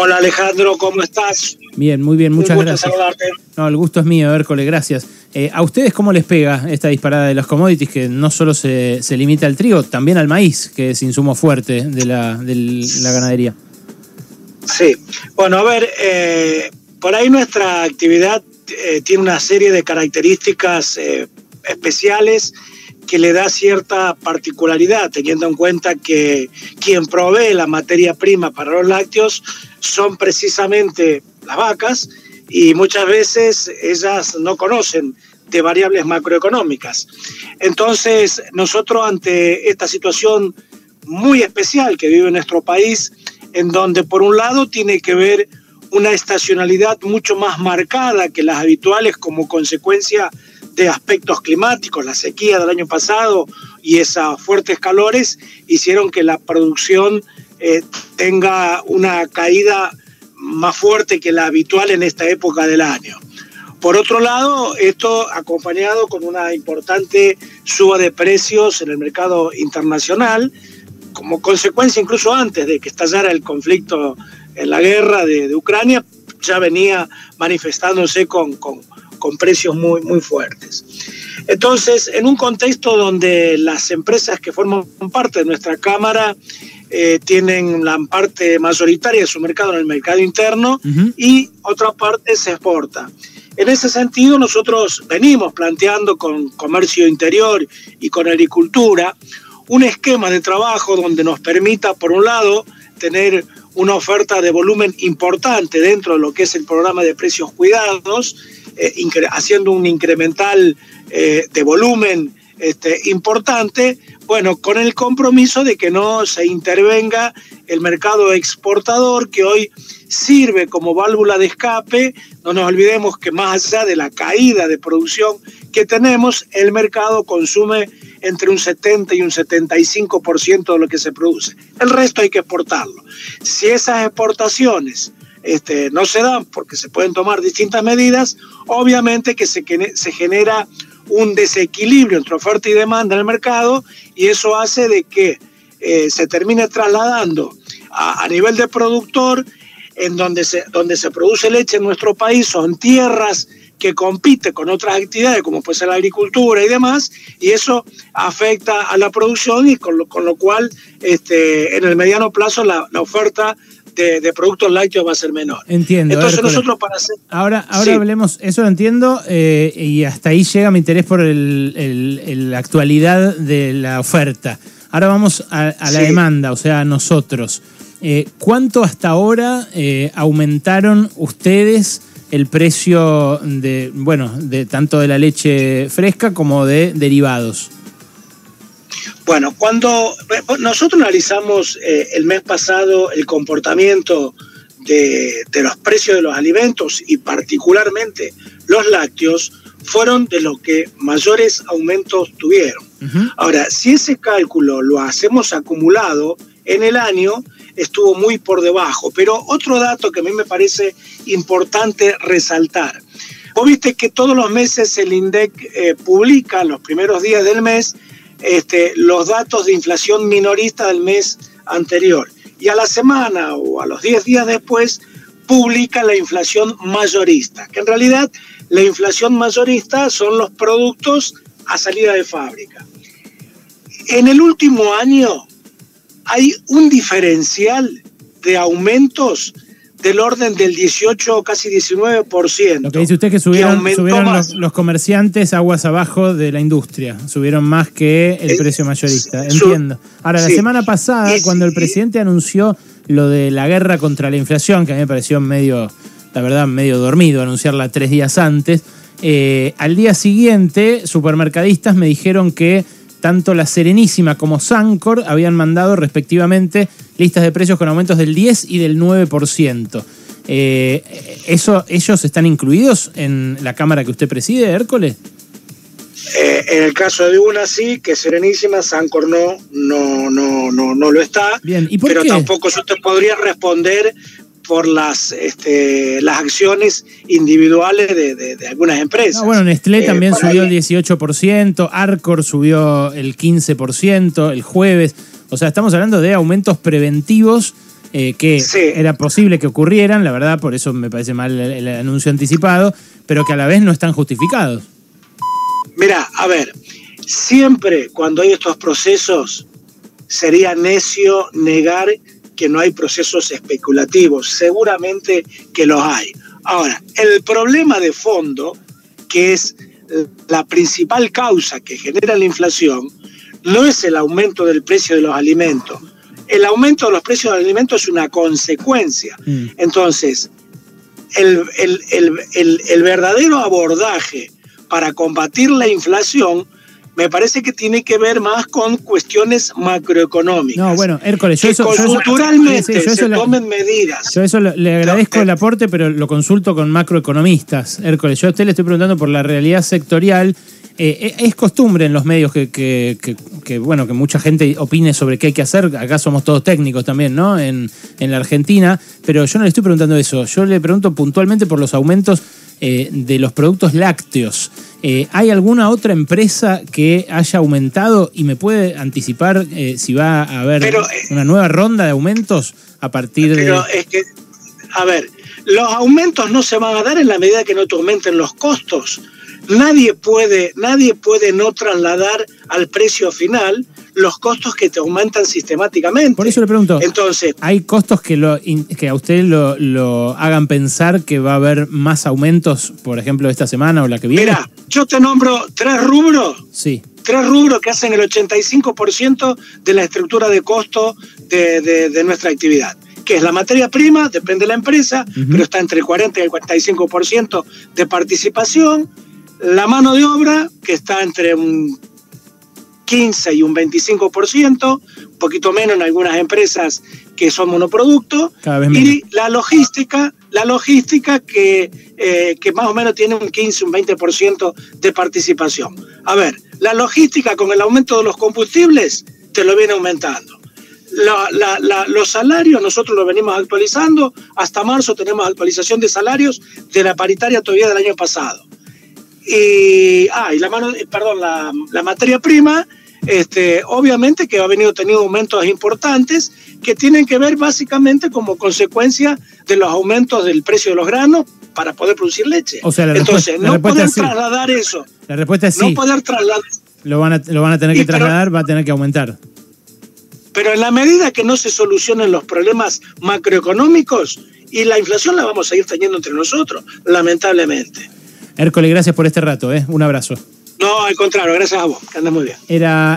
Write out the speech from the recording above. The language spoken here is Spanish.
Hola Alejandro, ¿cómo estás? Bien, muy bien, muchas gracias. No, el gusto es mío, Hércole, gracias. Eh, ¿A ustedes cómo les pega esta disparada de los commodities que no solo se, limita al trigo, también al maíz, que es insumo fuerte de la, ganadería? Sí, bueno, a ver, eh, por ahí nuestra actividad eh, tiene una serie de características especiales que le da cierta particularidad, teniendo en cuenta que quien provee la materia prima para los lácteos son precisamente las vacas y muchas veces ellas no conocen de variables macroeconómicas. Entonces, nosotros ante esta situación muy especial que vive nuestro país, en donde por un lado tiene que ver una estacionalidad mucho más marcada que las habituales como consecuencia de aspectos climáticos, la sequía del año pasado y esos fuertes calores hicieron que la producción eh, tenga una caída más fuerte que la habitual en esta época del año. Por otro lado, esto acompañado con una importante suba de precios en el mercado internacional, como consecuencia incluso antes de que estallara el conflicto en la guerra de, Ucrania, ya venía manifestándose con, con precios muy, muy fuertes. Entonces, en un contexto donde las empresas que forman parte de nuestra Cámara eh, tienen la parte mayoritaria de su mercado en el mercado interno y otra parte se exporta. En ese sentido, nosotros venimos planteando con comercio interior y con agricultura un esquema de trabajo donde nos permita, por un lado, tener una oferta de volumen importante dentro de lo que es el programa de precios cuidados, eh, haciendo un incremental eh, de volumen este, importante, bueno, con el compromiso de que no se intervenga el mercado exportador que hoy sirve como válvula de escape. No nos olvidemos que más allá de la caída de producción que tenemos, el mercado consume entre un 70 y un 75% de lo que se produce. El resto hay que exportarlo. Si esas exportaciones este, no se dan porque se pueden tomar distintas medidas, obviamente que se, se genera un desequilibrio entre oferta y demanda en el mercado y eso hace de que eh, se termine trasladando a, nivel de productor en donde se, donde se produce leche en nuestro país son tierras que compite con otras actividades como puede ser la agricultura y demás, y eso afecta a la producción y con lo, con lo cual este, en el mediano plazo la, la oferta de, productos lácteos va a ser menor. Entiendo. Entonces nosotros para hacer... Ahora, ahora hablemos, eso lo entiendo, eh, y hasta ahí llega mi interés por la actualidad de la oferta. Ahora vamos a, la demanda, o sea, a nosotros. Eh, ¿Cuánto hasta ahora eh, aumentaron ustedes el precio de, bueno, de tanto de la leche fresca como de derivados? Bueno, cuando nosotros analizamos eh, el mes pasado el comportamiento de, los precios de los alimentos y particularmente los lácteos, fueron de los que mayores aumentos tuvieron. Ahora, si ese cálculo lo hacemos acumulado en el año, estuvo muy por debajo. Pero otro dato que a mí me parece importante resaltar. Vos viste que todos los meses el INDEC eh, publica los primeros días del mes este, los datos de inflación minorista del mes anterior. Y a la semana o a los 10 días después publica la inflación mayorista, que en realidad la inflación mayorista son los productos a salida de fábrica. En el último año hay un diferencial de aumentos del orden del 18 o casi 19%. Lo que dice usted es que subieron, los, comerciantes aguas abajo de la industria, subieron más que el precio mayorista, entiendo. Ahora, la semana pasada, cuando el presidente anunció lo de la guerra contra la inflación, que a mí me pareció medio, la verdad, medio dormido anunciarla tres días antes, eh, al día siguiente, supermercadistas me dijeron que tanto la Serenísima como Sancor habían mandado respectivamente listas de precios con aumentos del 10 y del 9%. Eh, eso, ¿Ellos están incluidos en la Cámara que usted preside, Hércules? Eh, en el caso de una sí, que Serenísima, Sancor no, no, no, no, no lo está. Bien, ¿y pero tampoco yo te podría responder por las, este, las acciones individuales de, algunas empresas. bueno, Nestlé eh, también subió el 18%, Arcor subió el 15% el jueves. O sea, estamos hablando de aumentos preventivos eh, que era posible que ocurrieran, la verdad, por eso me parece mal el, anuncio anticipado, pero que a la vez no están justificados. Mira, a ver, siempre cuando hay estos procesos sería necio negar que no hay procesos especulativos, seguramente que los hay. Ahora, el problema de fondo, que es la principal causa que genera la inflación, no es el aumento del precio de los alimentos. El aumento de los precios de los alimentos es una consecuencia. Mm. Entonces, el, el verdadero abordaje para combatir la inflación me parece que tiene que ver más con cuestiones macroeconómicas. No, bueno, Hércules, yo que eso, culturalmente se tomen medidas. Yo eso le agradezco el aporte, pero lo consulto con macroeconomistas. Hércules, yo a usted le estoy preguntando por la realidad sectorial. Eh, es costumbre en los medios que, que, bueno, que mucha gente opine sobre qué hay que hacer. Acá somos todos técnicos también, ¿no? En, en la Argentina. Pero yo no le estoy preguntando eso. Yo le pregunto puntualmente por los aumentos eh, de los productos lácteos. Eh, ¿Hay alguna otra empresa que haya aumentado y me puede anticipar eh, si va a haber una nueva ronda de aumentos a partir de... Pero es que, a ver, los aumentos no se van a dar en la medida que no te aumenten los costos. Nadie puede, nadie puede no trasladar al precio final los costos que te aumentan sistemáticamente. Por eso le pregunto. Entonces, ¿hay costos que, lo, que a usted lo, hagan pensar que va a haber más aumentos, por ejemplo, esta semana o la que viene? Mira, yo te nombro tres rubros. Sí. Tres rubros que hacen el 85% de la estructura de costo de, nuestra actividad que es la materia prima, depende de la empresa, pero está entre el 40 y el 45% de participación. La mano de obra, que está entre un 15 y un 25%, un poquito menos en algunas empresas que son monoproductos, y la logística, la logística que, eh, que más o menos tiene un 15, un 20% de participación. A ver, la logística con el aumento de los combustibles te lo viene aumentando. los salarios nosotros los venimos actualizando, hasta marzo tenemos actualización de salarios de la paritaria todavía del año pasado. Y, ah, y la mano, perdón, la, la materia prima este, obviamente que ha venido teniendo aumentos importantes que tienen que ver básicamente como consecuencia de los aumentos del precio de los granos para poder producir leche. O sea, Entonces, no poder trasladar eso. La respuesta es sí. No poder trasladar. Lo van a, lo van a tener que trasladar, va a tener que aumentar. Pero en la medida que no se solucionen los problemas macroeconómicos, y la inflación la vamos a ir teniendo entre nosotros, lamentablemente. Hércules, gracias por este rato, ¿eh? Un abrazo. No, al contrario, gracias a vos, que andas muy bien. Era